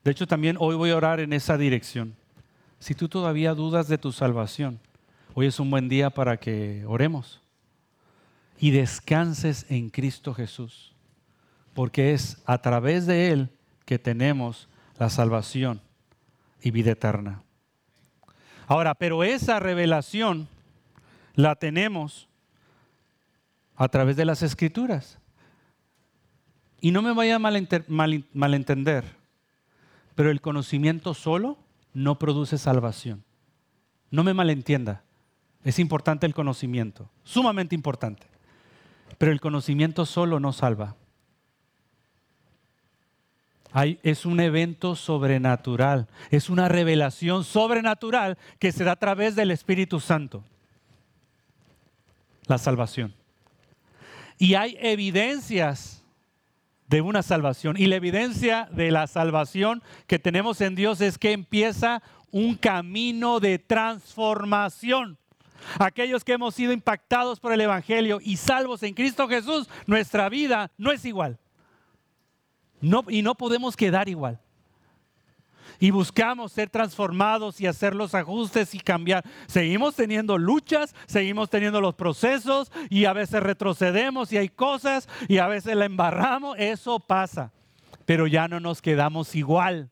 De hecho, también hoy voy a orar en esa dirección. Si tú todavía dudas de tu salvación, hoy es un buen día para que oremos y descanses en Cristo Jesús porque es a través de Él que tenemos la salvación y vida eterna. Ahora, pero esa revelación la tenemos a través de las escrituras. Y no me vaya a malentender, pero el conocimiento solo no produce salvación. No me malentienda. Es importante el conocimiento, sumamente importante. Pero el conocimiento solo no salva es un evento sobrenatural, es una revelación sobrenatural que se da a través del Espíritu Santo. La salvación. Y hay evidencias de una salvación. Y la evidencia de la salvación que tenemos en Dios es que empieza un camino de transformación. Aquellos que hemos sido impactados por el Evangelio y salvos en Cristo Jesús, nuestra vida no es igual y no podemos quedar igual. Y buscamos ser transformados y hacer los ajustes y cambiar. Seguimos teniendo luchas, seguimos teniendo los procesos y a veces retrocedemos y hay cosas y a veces la embarramos. Eso pasa. Pero ya no nos quedamos igual.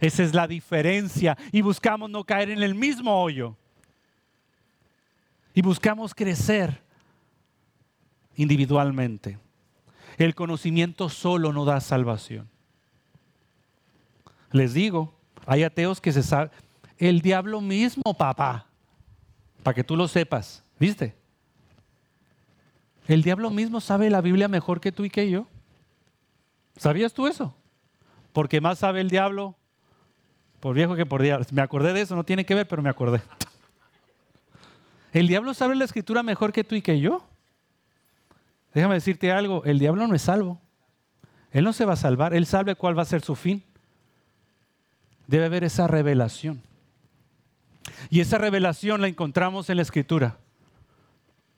Esa es la diferencia. Y buscamos no caer en el mismo hoyo. Y buscamos crecer individualmente. El conocimiento solo no da salvación. Les digo, hay ateos que se saben, el diablo mismo, papá, para que tú lo sepas, ¿viste? El diablo mismo sabe la Biblia mejor que tú y que yo. ¿Sabías tú eso? Porque más sabe el diablo por viejo que por diablo. Me acordé de eso, no tiene que ver, pero me acordé. El diablo sabe la escritura mejor que tú y que yo. Déjame decirte algo, el diablo no es salvo. Él no se va a salvar, él sabe cuál va a ser su fin. Debe haber esa revelación. Y esa revelación la encontramos en la escritura.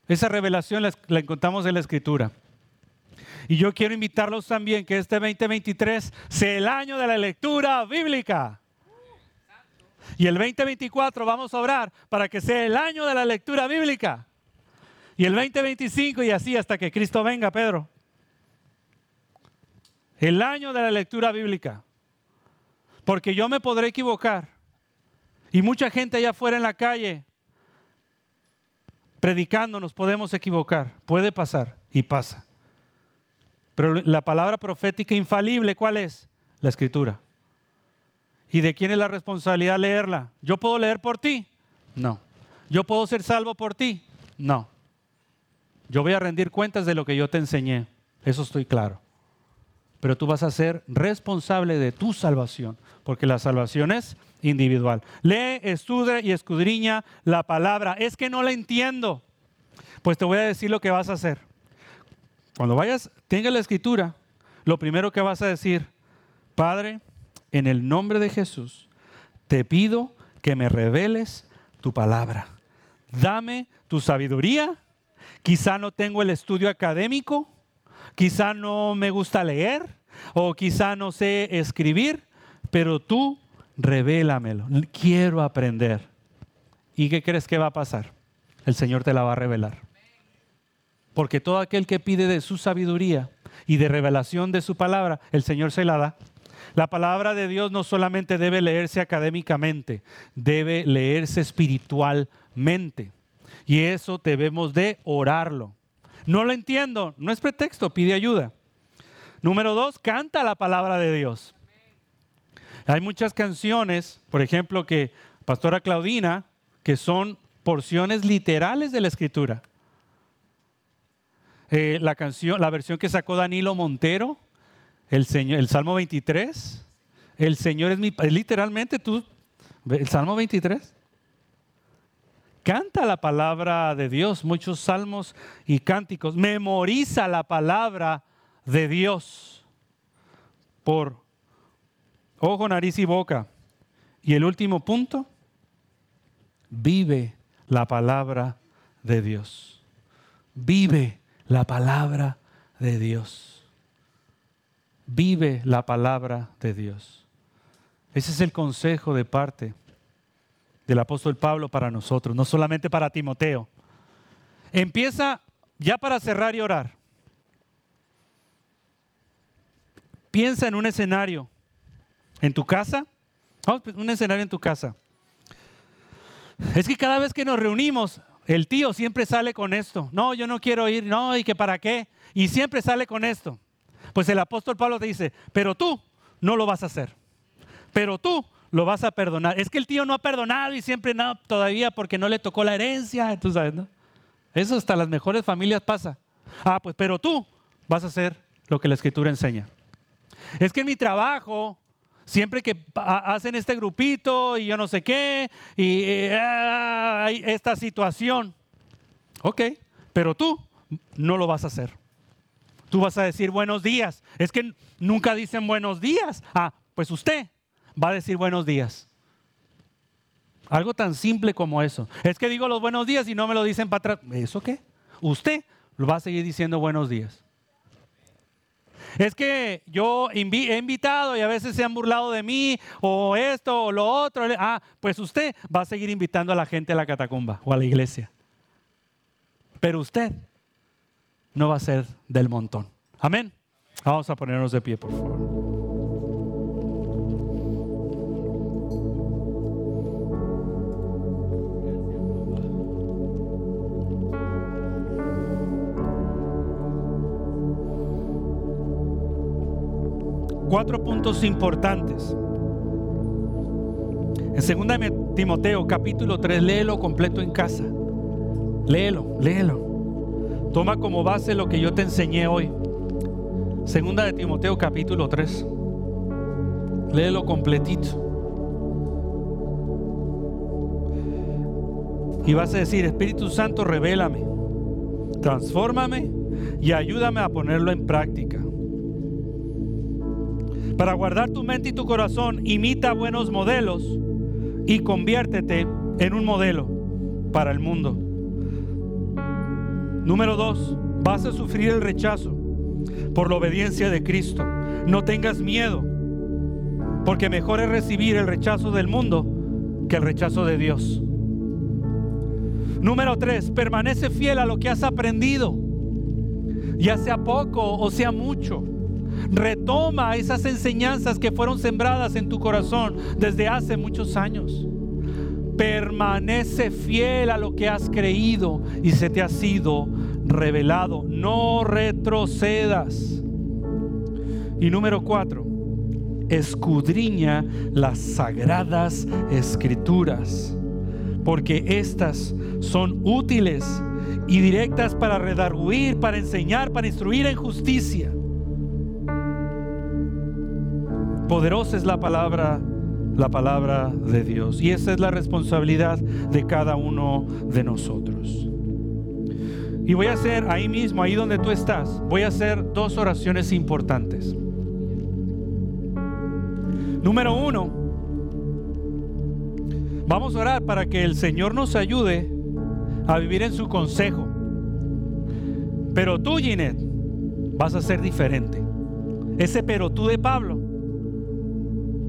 Esa revelación la, encontramos en la escritura. Y yo quiero invitarlos también que este 2023 sea el año de la lectura bíblica. Y el 2024 vamos a orar para que sea el año de la lectura bíblica. Y el 2025 y así hasta que Cristo venga, Pedro. El año de la lectura bíblica. Porque yo me podré equivocar. Y mucha gente allá afuera en la calle predicando nos podemos equivocar. Puede pasar y pasa. Pero la palabra profética infalible, ¿cuál es? La escritura. ¿Y de quién es la responsabilidad leerla? ¿Yo puedo leer por ti? No. ¿Yo puedo ser salvo por ti? No. Yo voy a rendir cuentas de lo que yo te enseñé, eso estoy claro. Pero tú vas a ser responsable de tu salvación, porque la salvación es individual. Lee, estudia y escudriña la palabra. Es que no la entiendo. Pues te voy a decir lo que vas a hacer. Cuando vayas, tenga la escritura, lo primero que vas a decir, Padre, en el nombre de Jesús, te pido que me reveles tu palabra. Dame tu sabiduría Quizá no tengo el estudio académico, quizá no me gusta leer o quizá no sé escribir, pero tú revélamelo. Quiero aprender. ¿Y qué crees que va a pasar? El Señor te la va a revelar. Porque todo aquel que pide de su sabiduría y de revelación de su palabra, el Señor se la da. La palabra de Dios no solamente debe leerse académicamente, debe leerse espiritualmente. Y eso debemos de orarlo. No lo entiendo, no es pretexto, pide ayuda. Número dos, canta la palabra de Dios. Hay muchas canciones, por ejemplo, que Pastora Claudina, que son porciones literales de la escritura. Eh, la canción, la versión que sacó Danilo Montero, el, Señor, el Salmo 23. El Señor es mi, literalmente tú, el Salmo 23 canta la palabra de Dios, muchos salmos y cánticos, memoriza la palabra de Dios. por ojo, nariz y boca. Y el último punto, vive la palabra de Dios. Vive la palabra de Dios. Vive la palabra de Dios. Ese es el consejo de parte del apóstol Pablo para nosotros, no solamente para Timoteo. Empieza ya para cerrar y orar. Piensa en un escenario en tu casa. Pues, un escenario en tu casa. Es que cada vez que nos reunimos, el tío siempre sale con esto. No, yo no quiero ir, no, y que para qué. Y siempre sale con esto. Pues el apóstol Pablo te dice, pero tú no lo vas a hacer. Pero tú lo vas a perdonar. Es que el tío no ha perdonado y siempre no, todavía porque no le tocó la herencia. Tú sabes. Eso hasta las mejores familias pasa. Ah, pues, pero tú vas a hacer lo que la escritura enseña. Es que en mi trabajo, siempre que hacen este grupito y yo no sé qué, y eh, hay esta situación, ok, pero tú no lo vas a hacer. Tú vas a decir buenos días. Es que nunca dicen buenos días. Ah, pues usted va a decir buenos días. Algo tan simple como eso. Es que digo los buenos días y no me lo dicen para atrás. ¿Eso qué? Usted va a seguir diciendo buenos días. Es que yo he invitado y a veces se han burlado de mí o esto o lo otro. Ah, pues usted va a seguir invitando a la gente a la catacumba o a la iglesia. Pero usted no va a ser del montón. Amén. Vamos a ponernos de pie, por favor. 4 puntos importantes. En 2 Timoteo capítulo 3, léelo completo en casa. Léelo, léelo. Toma como base lo que yo te enseñé hoy. Segunda de Timoteo capítulo 3. Léelo completito. Y vas a decir, Espíritu Santo, revélame, transfórmame y ayúdame a ponerlo en práctica. Para guardar tu mente y tu corazón, imita buenos modelos y conviértete en un modelo para el mundo. Número dos, vas a sufrir el rechazo por la obediencia de Cristo. No tengas miedo, porque mejor es recibir el rechazo del mundo que el rechazo de Dios. Número tres, permanece fiel a lo que has aprendido, ya sea poco o sea mucho. Retoma esas enseñanzas que fueron sembradas en tu corazón desde hace muchos años. Permanece fiel a lo que has creído y se te ha sido revelado. No retrocedas. Y número cuatro, escudriña las sagradas escrituras, porque estas son útiles y directas para redarguir, para enseñar, para instruir en justicia Poderosa es la palabra, la palabra de Dios. Y esa es la responsabilidad de cada uno de nosotros. Y voy a hacer ahí mismo, ahí donde tú estás, voy a hacer dos oraciones importantes. Número uno, vamos a orar para que el Señor nos ayude a vivir en su consejo. Pero tú, Ginette, vas a ser diferente. Ese pero tú de Pablo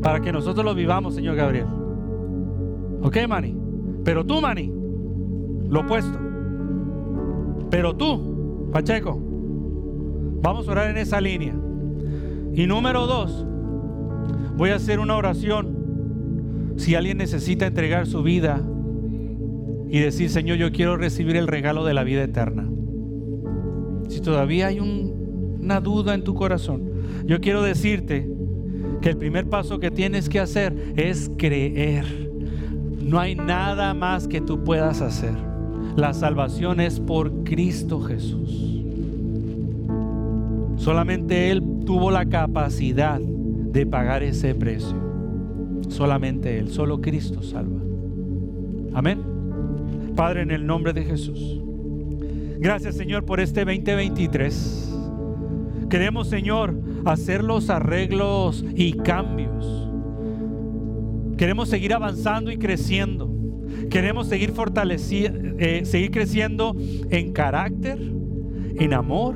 para que nosotros lo vivamos, Señor Gabriel. ¿Ok, Manny? Pero tú, Manny, lo opuesto. Pero tú, Pacheco, vamos a orar en esa línea. Y número dos, voy a hacer una oración. Si alguien necesita entregar su vida y decir, Señor, yo quiero recibir el regalo de la vida eterna. Si todavía hay una duda en tu corazón, yo quiero decirte que el primer paso que tienes que hacer es creer. No hay nada más que tú puedas hacer. La salvación es por Cristo Jesús. Solamente Él tuvo la capacidad de pagar ese precio. Solamente Él, solo Cristo salva. Amén. Padre, en el nombre de Jesús. Gracias Señor por este 2023. Queremos Señor hacer los arreglos y cambios. Queremos seguir avanzando y creciendo. Queremos seguir fortaleciendo, eh, seguir creciendo en carácter, en amor,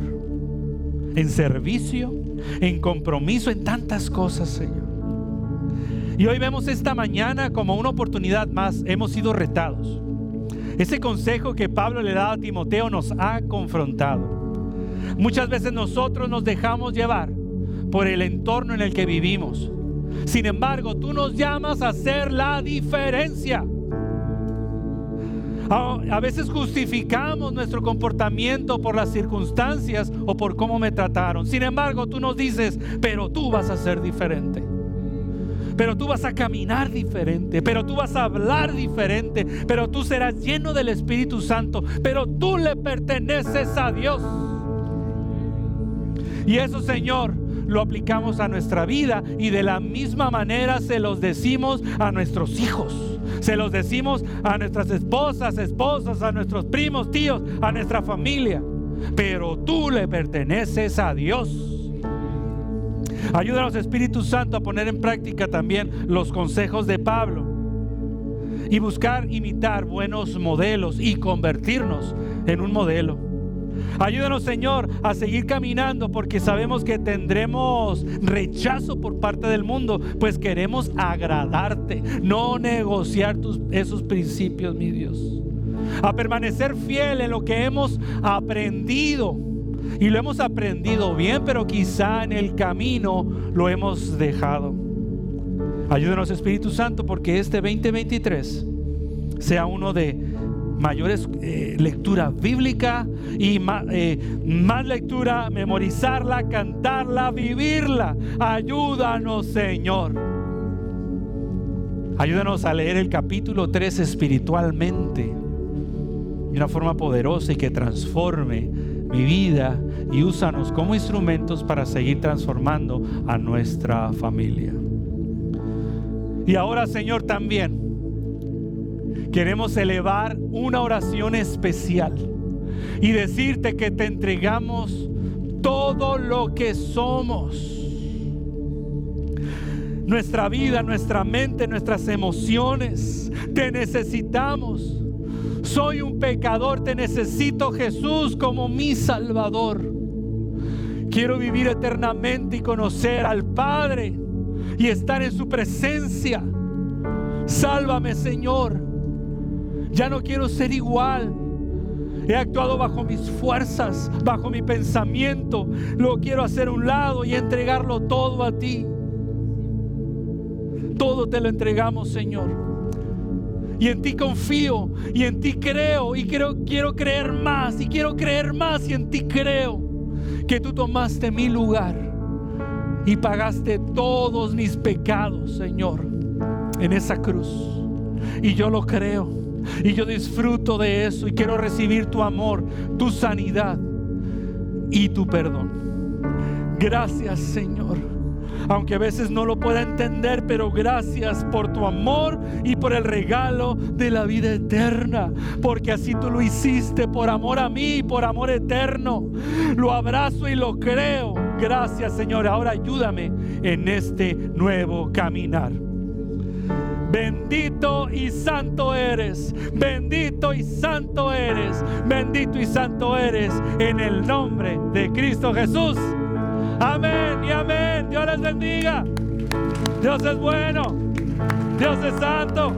en servicio, en compromiso, en tantas cosas, Señor. Y hoy vemos esta mañana como una oportunidad más. Hemos sido retados. Ese consejo que Pablo le da a Timoteo nos ha confrontado. Muchas veces nosotros nos dejamos llevar por el entorno en el que vivimos. Sin embargo, tú nos llamas a hacer la diferencia. A, veces justificamos nuestro comportamiento por las circunstancias o por cómo me trataron. Sin embargo, tú nos dices, pero tú vas a ser diferente. Pero tú vas a caminar diferente, pero tú vas a hablar diferente, pero tú serás lleno del Espíritu Santo, pero tú le perteneces a Dios. Y eso, Señor, lo aplicamos a nuestra vida y de la misma manera se los decimos a nuestros hijos. Se los decimos a nuestras esposas, esposas, a nuestros primos, tíos, a nuestra familia. Pero tú le perteneces a Dios. Ayúdanos Espíritu Santo a poner en práctica también los consejos de Pablo y buscar imitar buenos modelos y convertirnos en un modelo. Ayúdanos, Señor, a seguir caminando porque sabemos que tendremos rechazo por parte del mundo, pues queremos agradarte, no negociar tus, esos principios, mi Dios. A permanecer fiel en lo que hemos aprendido. Y lo hemos aprendido bien, pero quizá en el camino lo hemos dejado. Ayúdanos, Espíritu Santo, porque este 2023 sea uno de mayores eh, lectura bíblica y eh, más lectura, memorizarla, cantarla, vivirla. Ayúdanos, Señor. Ayúdanos a leer el capítulo 3 espiritualmente de una forma poderosa y que transforme mi vida y úsanos como instrumentos para seguir transformando a nuestra familia. Y ahora, Señor, también queremos elevar una oración especial y decirte que te entregamos todo lo que somos. Nuestra vida, nuestra mente, nuestras emociones. Te necesitamos. Soy un pecador, te necesito Jesús como mi Salvador. Quiero vivir eternamente y conocer al Padre y estar en su presencia. Sálvame, Señor. Ya no quiero ser igual. He actuado bajo mis fuerzas, bajo mi pensamiento. Lo quiero hacer a un lado y entregarlo todo a ti. Todo te lo entregamos, Señor. Y en ti confío y en ti creo y quiero, quiero creer más y quiero creer más y en ti creo que tú tomaste mi lugar y pagaste todos mis pecados, Señor, en esa cruz. Y yo lo creo. Y yo disfruto de eso y quiero recibir tu amor, tu sanidad y tu perdón. Gracias Señor. Aunque a veces no lo pueda entender, pero gracias por tu amor y por el regalo de la vida eterna. Porque así tú lo hiciste por amor a mí, por amor eterno. Lo abrazo y lo creo. Gracias Señor. Ahora ayúdame en este nuevo caminar. Bendito y santo eres, bendito y santo eres, bendito y santo eres en el nombre de Cristo Jesús. Amén y amén. Dios les bendiga. Dios es bueno. Dios es santo.